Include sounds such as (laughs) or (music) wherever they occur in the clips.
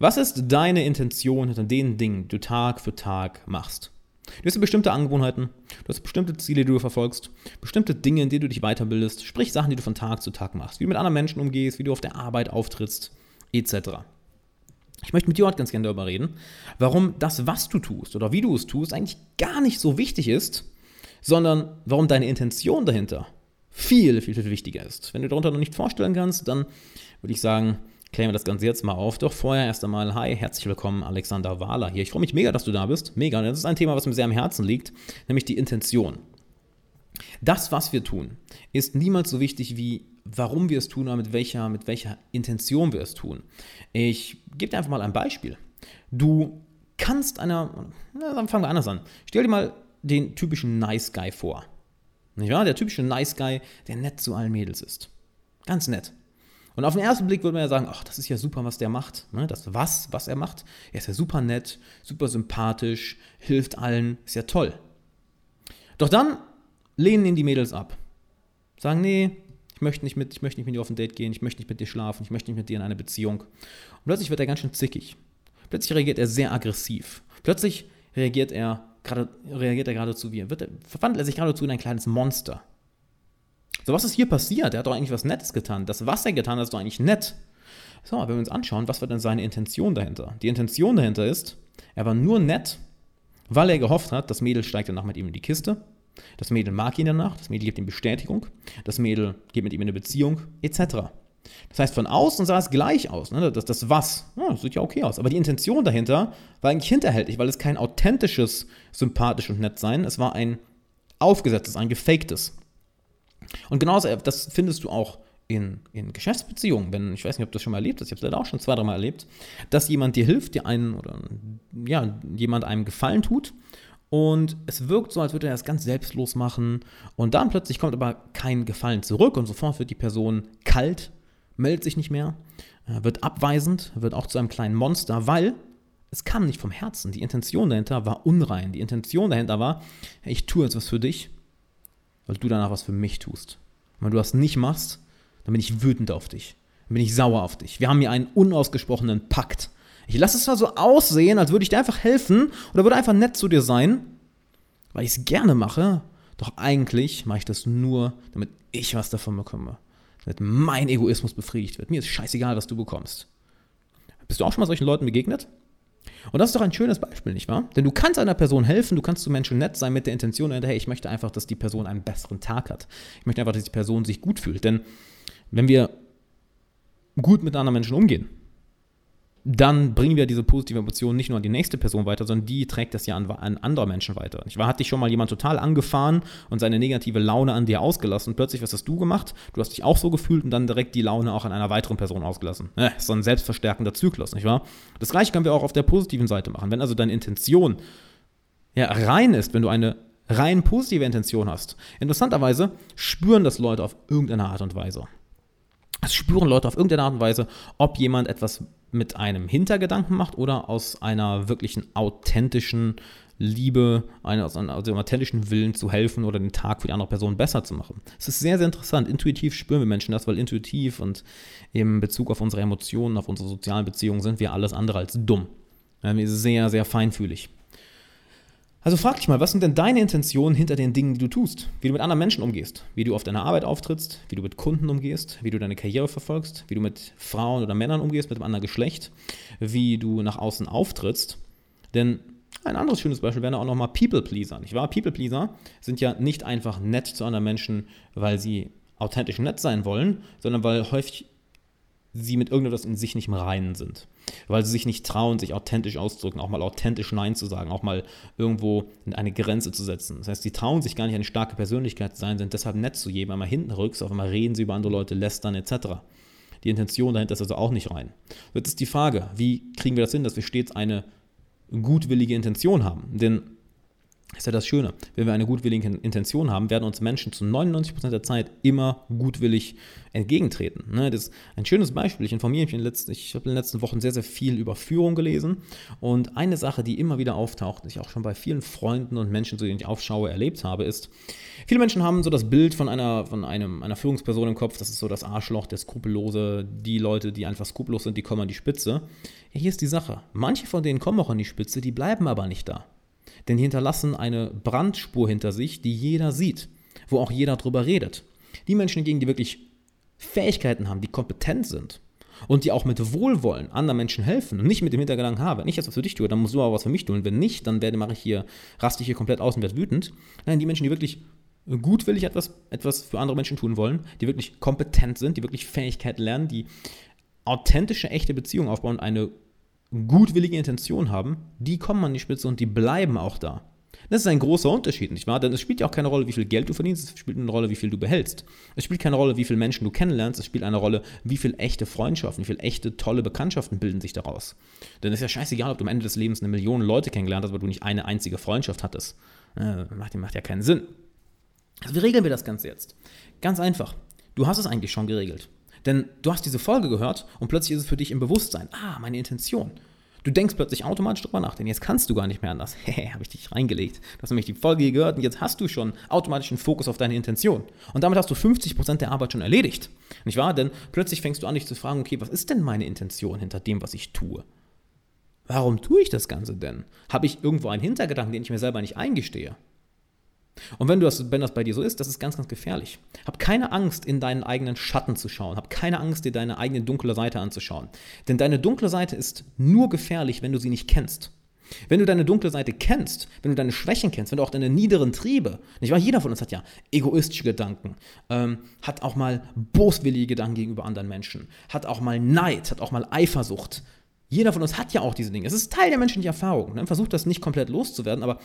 Was ist deine Intention hinter den Dingen, die du Tag für Tag machst? Du hast bestimmte Angewohnheiten, du hast bestimmte Ziele, die du verfolgst, bestimmte Dinge, in denen du dich weiterbildest, sprich Sachen, die du von Tag zu Tag machst, wie du mit anderen Menschen umgehst, wie du auf der Arbeit auftrittst, etc. Ich möchte mit dir heute ganz gerne darüber reden, warum das, was du tust oder wie du es tust, eigentlich gar nicht so wichtig ist, sondern warum deine Intention dahinter viel, viel, viel wichtiger ist. Wenn du darunter noch nicht vorstellen kannst, dann würde ich sagen, klären wir das Ganze jetzt mal auf. Doch vorher erst einmal, hi, herzlich willkommen, Alexander Wahler hier. Ich freue mich mega, dass du da bist. Mega. Und das ist ein Thema, was mir sehr am Herzen liegt, nämlich die Intention. Das, was wir tun, ist niemals so wichtig wie warum wir es tun oder mit welcher, mit welcher Intention wir es tun. Ich gebe dir einfach mal ein Beispiel. Du kannst einer, na, dann fangen wir anders an. Stell dir mal den typischen Nice Guy vor. Nicht wahr? Der typische Nice Guy, der nett zu allen Mädels ist. Ganz nett. Und auf den ersten Blick würde man ja sagen, ach, das ist ja super, was der macht. Ne? Das was, was er macht. Er ist ja super nett, super sympathisch, hilft allen, ist ja toll. Doch dann lehnen ihn die Mädels ab. Sagen, nee, ich möchte nicht mit, ich möchte nicht mit dir auf ein Date gehen, ich möchte nicht mit dir schlafen, ich möchte nicht mit dir in eine Beziehung. Und plötzlich wird er ganz schön zickig. Plötzlich reagiert er sehr aggressiv. Plötzlich reagiert er, grade, reagiert er geradezu wie, wird er, verwandelt er sich geradezu in ein kleines Monster. So, was ist hier passiert? Er hat doch eigentlich was Nettes getan. Das, was er getan hat, ist doch eigentlich nett. So, wenn wir uns anschauen, was war denn seine Intention dahinter? Die Intention dahinter ist, er war nur nett, weil er gehofft hat, das Mädel steigt danach mit ihm in die Kiste. Das Mädel mag ihn danach, das Mädel gibt ihm Bestätigung, das Mädel geht mit ihm in eine Beziehung, etc. Das heißt, von außen sah es gleich aus. Ne? Das, das Was, ja, das sieht ja okay aus. Aber die Intention dahinter war eigentlich hinterhältig, weil es kein authentisches, sympathisch und nett sein, es war ein aufgesetztes, ein gefaktes. Und genauso, äh, das findest du auch in, in Geschäftsbeziehungen, wenn, ich weiß nicht, ob du das schon mal erlebt hast, ich habe es leider auch schon zwei, dreimal erlebt, dass jemand dir hilft, dir einen oder ja, jemand einem Gefallen tut und es wirkt so, als würde er das ganz selbstlos machen und dann plötzlich kommt aber kein Gefallen zurück und sofort wird die Person kalt, meldet sich nicht mehr, äh, wird abweisend, wird auch zu einem kleinen Monster, weil es kam nicht vom Herzen. Die Intention dahinter war unrein. Die Intention dahinter war, ich tue jetzt was für dich weil du danach was für mich tust. Wenn du das nicht machst, dann bin ich wütend auf dich. Dann bin ich sauer auf dich. Wir haben hier einen unausgesprochenen Pakt. Ich lasse es zwar so aussehen, als würde ich dir einfach helfen oder würde einfach nett zu dir sein, weil ich es gerne mache, doch eigentlich mache ich das nur, damit ich was davon bekomme. Damit mein Egoismus befriedigt wird. Mir ist scheißegal, was du bekommst. Bist du auch schon mal solchen Leuten begegnet? Und das ist doch ein schönes Beispiel, nicht wahr? Denn du kannst einer Person helfen, du kannst zu Menschen nett sein mit der Intention, hey, ich möchte einfach, dass die Person einen besseren Tag hat. Ich möchte einfach, dass die Person sich gut fühlt. Denn wenn wir gut mit anderen Menschen umgehen, dann bringen wir diese positive Emotion nicht nur an die nächste Person weiter, sondern die trägt das ja an, an andere Menschen weiter. Ich war, hat dich schon mal jemand total angefahren und seine negative Laune an dir ausgelassen. Plötzlich, was hast du gemacht? Du hast dich auch so gefühlt und dann direkt die Laune auch an einer weiteren Person ausgelassen. Ja, ist so ein selbstverstärkender Zyklus, nicht wahr? Das gleiche können wir auch auf der positiven Seite machen. Wenn also deine Intention ja, rein ist, wenn du eine rein positive Intention hast, interessanterweise spüren das Leute auf irgendeine Art und Weise. Es spüren Leute auf irgendeine Art und Weise, ob jemand etwas mit einem Hintergedanken macht oder aus einer wirklichen authentischen Liebe, aus einem authentischen Willen zu helfen oder den Tag für die andere Person besser zu machen. Es ist sehr, sehr interessant. Intuitiv spüren wir Menschen das, weil intuitiv und im Bezug auf unsere Emotionen, auf unsere sozialen Beziehungen sind wir alles andere als dumm. Wir sind sehr, sehr feinfühlig. Also frag dich mal, was sind denn deine Intentionen hinter den Dingen, die du tust? Wie du mit anderen Menschen umgehst, wie du auf deiner Arbeit auftrittst, wie du mit Kunden umgehst, wie du deine Karriere verfolgst, wie du mit Frauen oder Männern umgehst, mit einem anderen Geschlecht, wie du nach außen auftrittst. Denn ein anderes schönes Beispiel wäre auch nochmal People-Pleaser, nicht wahr? People-Pleaser sind ja nicht einfach nett zu anderen Menschen, weil sie authentisch nett sein wollen, sondern weil häufig sie mit irgendetwas in sich nicht im Reinen sind. Weil sie sich nicht trauen, sich authentisch auszudrücken, auch mal authentisch Nein zu sagen, auch mal irgendwo eine Grenze zu setzen. Das heißt, sie trauen sich gar nicht, eine starke Persönlichkeit zu sein, sind deshalb nett zu jedem, einmal hinten rücks, auf einmal reden sie über andere Leute, lästern etc. Die Intention dahinter ist also auch nicht rein. Jetzt ist die Frage, wie kriegen wir das hin, dass wir stets eine gutwillige Intention haben? Denn ist ja das Schöne. Wenn wir eine gutwillige Intention haben, werden uns Menschen zu 99% der Zeit immer gutwillig entgegentreten. Ne, das ist ein schönes Beispiel. Ich informiere mich in den letzten, ich habe in den letzten Wochen sehr, sehr viel über Führung gelesen. Und eine Sache, die immer wieder auftaucht, die ich auch schon bei vielen Freunden und Menschen, zu denen ich aufschaue, erlebt habe, ist, viele Menschen haben so das Bild von einer, von einem, einer Führungsperson im Kopf, das ist so das Arschloch, der Skrupellose, die Leute, die einfach skrupellos sind, die kommen an die Spitze. Ja, hier ist die Sache. Manche von denen kommen auch an die Spitze, die bleiben aber nicht da. Denn die hinterlassen eine Brandspur hinter sich, die jeder sieht, wo auch jeder drüber redet. Die Menschen hingegen, die wirklich Fähigkeiten haben, die kompetent sind und die auch mit Wohlwollen anderen Menschen helfen und nicht mit dem Hintergedanken haben, wenn ich das für dich tue, dann musst du aber was für mich tun. Wenn nicht, dann werde mache ich hier, raste ich hier komplett aus und werde wütend. Nein, die Menschen, die wirklich gutwillig etwas, etwas für andere Menschen tun wollen, die wirklich kompetent sind, die wirklich Fähigkeiten lernen, die authentische, echte Beziehungen aufbauen und eine gutwillige Intention haben, die kommen an die Spitze und die bleiben auch da. Das ist ein großer Unterschied, nicht wahr? Denn es spielt ja auch keine Rolle, wie viel Geld du verdienst, es spielt eine Rolle, wie viel du behältst. Es spielt keine Rolle, wie viele Menschen du kennenlernst, es spielt eine Rolle, wie viel echte Freundschaften, wie viel echte tolle Bekanntschaften bilden sich daraus. Denn es ist ja scheißegal, ob du am Ende des Lebens eine Million Leute kennengelernt hast, aber du nicht eine einzige Freundschaft hattest. Äh, macht, macht ja keinen Sinn. Also wie regeln wir das Ganze jetzt? Ganz einfach. Du hast es eigentlich schon geregelt. Denn du hast diese Folge gehört und plötzlich ist es für dich im Bewusstsein. Ah, meine Intention. Du denkst plötzlich automatisch drüber nach, denn jetzt kannst du gar nicht mehr anders. (laughs) Hehe, habe ich dich reingelegt. Du hast nämlich die Folge gehört und jetzt hast du schon automatisch einen Fokus auf deine Intention. Und damit hast du 50% der Arbeit schon erledigt. Nicht wahr? Denn plötzlich fängst du an, dich zu fragen, okay, was ist denn meine Intention hinter dem, was ich tue? Warum tue ich das Ganze denn? Habe ich irgendwo einen Hintergedanken, den ich mir selber nicht eingestehe? Und wenn, du das, wenn das bei dir so ist, das ist ganz, ganz gefährlich. Hab keine Angst, in deinen eigenen Schatten zu schauen. Hab keine Angst, dir deine eigene dunkle Seite anzuschauen. Denn deine dunkle Seite ist nur gefährlich, wenn du sie nicht kennst. Wenn du deine dunkle Seite kennst, wenn du deine Schwächen kennst, wenn du auch deine niederen Triebe, nicht wahr? Jeder von uns hat ja egoistische Gedanken, ähm, hat auch mal boswillige Gedanken gegenüber anderen Menschen, hat auch mal Neid, hat auch mal Eifersucht. Jeder von uns hat ja auch diese Dinge. Es ist Teil der menschlichen Erfahrung. Ne? Versuch das nicht komplett loszuwerden, aber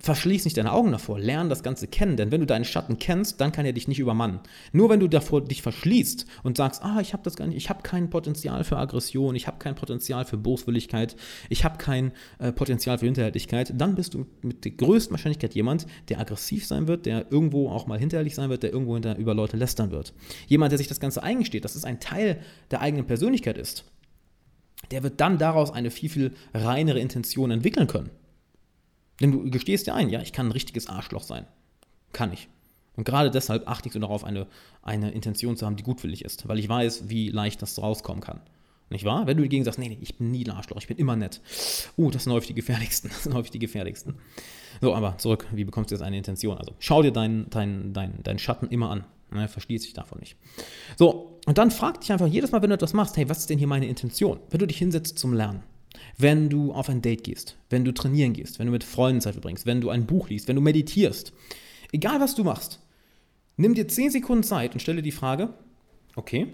verschließ nicht deine Augen davor, lern das Ganze kennen, denn wenn du deinen Schatten kennst, dann kann er dich nicht übermannen. Nur wenn du davor dich verschließt und sagst, ah, ich habe das gar nicht, ich habe kein Potenzial für Aggression, ich habe kein Potenzial für Boswilligkeit, ich habe kein äh, Potenzial für Hinterhältigkeit, dann bist du mit der größten Wahrscheinlichkeit jemand, der aggressiv sein wird, der irgendwo auch mal hinterhältig sein wird, der irgendwo hinter über Leute lästern wird. Jemand, der sich das Ganze eingesteht, dass es ein Teil der eigenen Persönlichkeit ist, der wird dann daraus eine viel, viel reinere Intention entwickeln können. Denn du gestehst dir ein, ja, ich kann ein richtiges Arschloch sein. Kann ich. Und gerade deshalb achte ich so darauf, eine, eine Intention zu haben, die gutwillig ist, weil ich weiß, wie leicht das rauskommen kann. Nicht wahr? Wenn du dagegen sagst, nee, nee, ich bin nie ein Arschloch, ich bin immer nett. Uh, das sind häufig die gefährlichsten. (laughs) Das sind häufig die gefährlichsten. So, aber zurück, wie bekommst du jetzt eine Intention? Also schau dir deinen dein, dein, dein Schatten immer an. Ne, verschließ dich davon nicht. So, und dann frag dich einfach jedes Mal, wenn du etwas machst, hey, was ist denn hier meine Intention? Wenn du dich hinsetzt zum Lernen wenn du auf ein Date gehst, wenn du trainieren gehst, wenn du mit Freunden Zeit verbringst, wenn du ein Buch liest, wenn du meditierst. Egal was du machst, nimm dir 10 Sekunden Zeit und stelle die Frage, okay,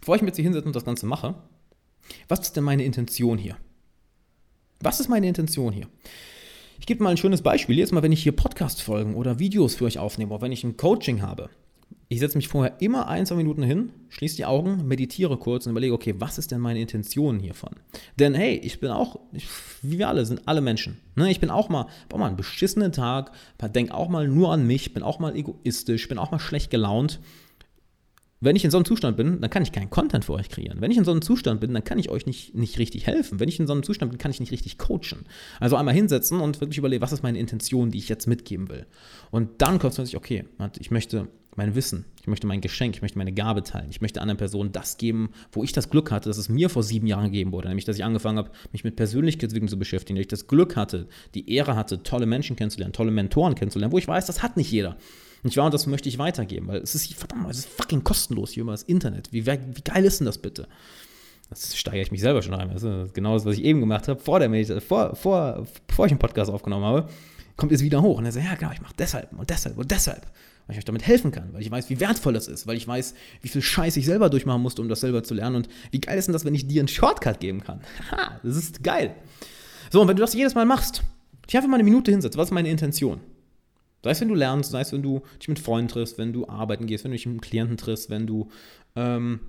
bevor ich mich jetzt hier hinsetze und das Ganze mache, was ist denn meine Intention hier? Was ist meine Intention hier? Ich gebe mal ein schönes Beispiel. Jetzt mal, wenn ich hier Podcast-Folgen oder Videos für euch aufnehme, oder wenn ich ein Coaching habe, ich setze mich vorher immer ein, zwei Minuten hin, schließe die Augen, meditiere kurz und überlege, okay, was ist denn meine Intention hiervon? Denn hey, ich bin auch, wie wir alle, sind alle Menschen. Ne? Ich bin auch mal, boah, mal einen beschissenen Tag, denke auch mal nur an mich, bin auch mal egoistisch, bin auch mal schlecht gelaunt. Wenn ich in so einem Zustand bin, dann kann ich keinen Content für euch kreieren. Wenn ich in so einem Zustand bin, dann kann ich euch nicht, nicht richtig helfen. Wenn ich in so einem Zustand bin, kann ich nicht richtig coachen. Also einmal hinsetzen und wirklich überlegen, was ist meine Intention, die ich jetzt mitgeben will. Und dann kommt es sich, okay, ich möchte mein Wissen, ich möchte mein Geschenk, ich möchte meine Gabe teilen, ich möchte anderen Personen das geben, wo ich das Glück hatte, dass es mir vor sieben Jahren gegeben wurde, nämlich dass ich angefangen habe, mich mit Persönlichkeitsentwicklung zu beschäftigen, dass ich das Glück hatte, die Ehre hatte, tolle Menschen kennenzulernen, tolle Mentoren kennenzulernen, wo ich weiß, das hat nicht jeder. Und ich war und das möchte ich weitergeben, weil es ist verdammt, es ist fucking kostenlos hier über das Internet. Wie, wie geil ist denn das bitte? Das steigere ich mich selber schon rein. Das ist genau das, was ich eben gemacht habe, vor der Meditation, vor, vor, bevor ich einen Podcast aufgenommen habe, kommt jetzt wieder hoch. Und er sagt, ja, genau, ich mache deshalb und deshalb und deshalb weil ich euch damit helfen kann, weil ich weiß, wie wertvoll das ist, weil ich weiß, wie viel Scheiß ich selber durchmachen musste, um das selber zu lernen und wie geil ist denn das, wenn ich dir einen Shortcut geben kann. (laughs) Ha, das ist geil. So, und wenn du das jedes Mal machst, dich einfach mal eine Minute hinsetzt, was ist meine Intention? Sei es, wenn du lernst, sei es, wenn du dich mit Freunden triffst, wenn du arbeiten gehst, wenn du dich mit einem Klienten triffst, wenn du ähm,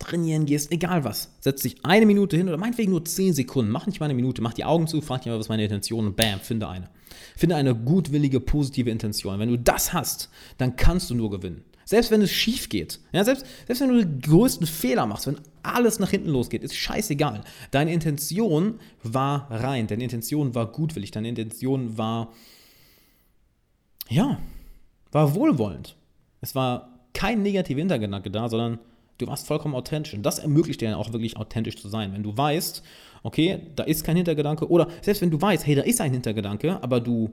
trainieren gehst, egal was. Setz dich eine Minute hin oder meinetwegen nur zehn Sekunden. Mach nicht mal eine Minute, mach die Augen zu, frag dich mal, was meine Intention und bam, finde eine. Finde eine gutwillige, positive Intention. Wenn du das hast, dann kannst du nur gewinnen. Selbst wenn es schief geht, ja, selbst, selbst wenn du den größten Fehler machst, wenn alles nach hinten losgeht, ist scheißegal. Deine Intention war rein, deine Intention war gutwillig, deine Intention war, ja, war wohlwollend. Es war kein negativer Hintergedanke da, sondern du warst vollkommen authentisch. Und das ermöglicht dir dann auch wirklich authentisch zu sein. Wenn du weißt, okay, da ist kein Hintergedanke, oder selbst wenn du weißt, hey, da ist ein Hintergedanke, aber du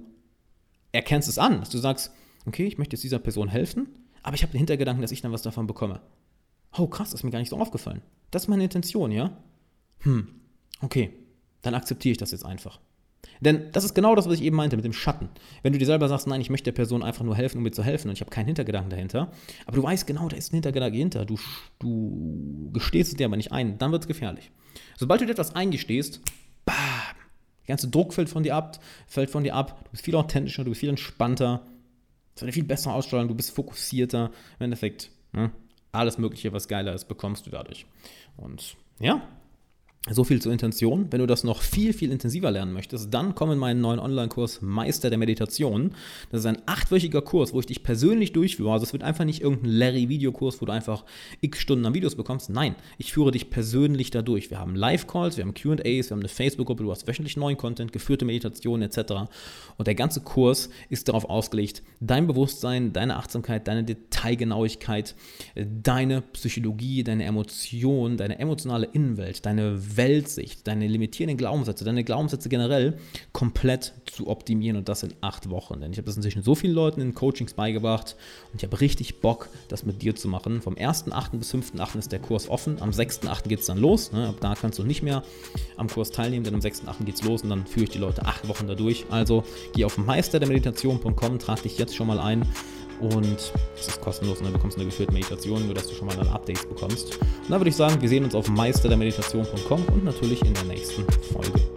erkennst es an, dass du sagst, okay, ich möchte jetzt dieser Person helfen, aber ich habe den Hintergedanken, dass ich dann was davon bekomme. Oh, krass, das ist mir gar nicht so aufgefallen. Das ist meine Intention, ja? Hm, okay, dann akzeptiere ich das jetzt einfach. Denn das ist genau das, was ich eben meinte mit dem Schatten. Wenn du dir selber sagst, nein, ich möchte der Person einfach nur helfen, um mir zu helfen und ich habe keinen Hintergedanken dahinter, aber du weißt genau, da ist ein Hintergedanke hinter, du, du gestehst es dir aber nicht ein, dann wird es gefährlich. Sobald du dir etwas eingestehst, bam, der ganze Druck fällt von dir ab, fällt von dir ab, du bist viel authentischer, du bist viel entspannter, es wird eine viel bessere Ausstrahlung, du bist fokussierter, im Endeffekt, ne, alles Mögliche, was geiler ist, bekommst du dadurch. Und ja, so viel zur Intention. Wenn du das noch viel, viel intensiver lernen möchtest, dann komm in meinen neuen Online-Kurs Meister der Meditation. Das ist ein achtwöchiger Kurs, wo ich dich persönlich durchführe. Also es wird einfach nicht irgendein Larry-Videokurs, wo du einfach x Stunden an Videos bekommst. Nein, ich führe dich persönlich dadurch. Wir haben Live-Calls, wir haben QAs, wir haben eine Facebook-Gruppe, du hast wöchentlich neuen Content, geführte Meditationen etc. Und der ganze Kurs ist darauf ausgelegt, dein Bewusstsein, deine Achtsamkeit, deine Detailgenauigkeit, deine Psychologie, deine Emotionen, deine emotionale Innenwelt, deine Weltsicht, deine limitierenden Glaubenssätze, deine Glaubenssätze generell komplett zu optimieren und das in acht Wochen. Denn ich habe das inzwischen so vielen Leuten in Coachings beigebracht und ich habe richtig Bock, das mit dir zu machen. Vom 1.8. bis 5.8. ist der Kurs offen. Am 6.8. geht es dann los. Ne? Ab da kannst du nicht mehr am Kurs teilnehmen, denn am 6.8. geht es los und dann führe ich die Leute acht Wochen dadurch. Also geh auf meisterdermeditation.com, trag dich jetzt schon mal ein und es ist kostenlos und dann bekommst du eine geführte Meditation, nur dass du schon mal dann Updates bekommst. Und dann würde ich sagen, wir sehen uns auf meisterdermeditation.com und natürlich in der nächsten Folge.